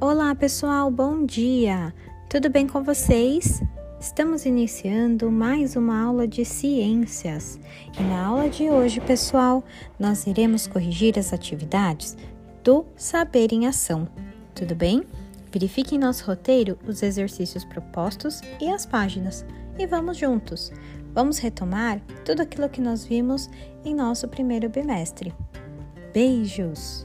Olá, pessoal, bom dia! Tudo bem com vocês? Estamos iniciando mais uma aula de ciências e na aula de hoje, pessoal, nós iremos corrigir as atividades do Saber em Ação. Tudo bem? Verifique em nosso roteiro os exercícios propostos e as páginas e vamos juntos. Vamos retomar tudo aquilo que nós vimos em nosso primeiro bimestre. Beijos!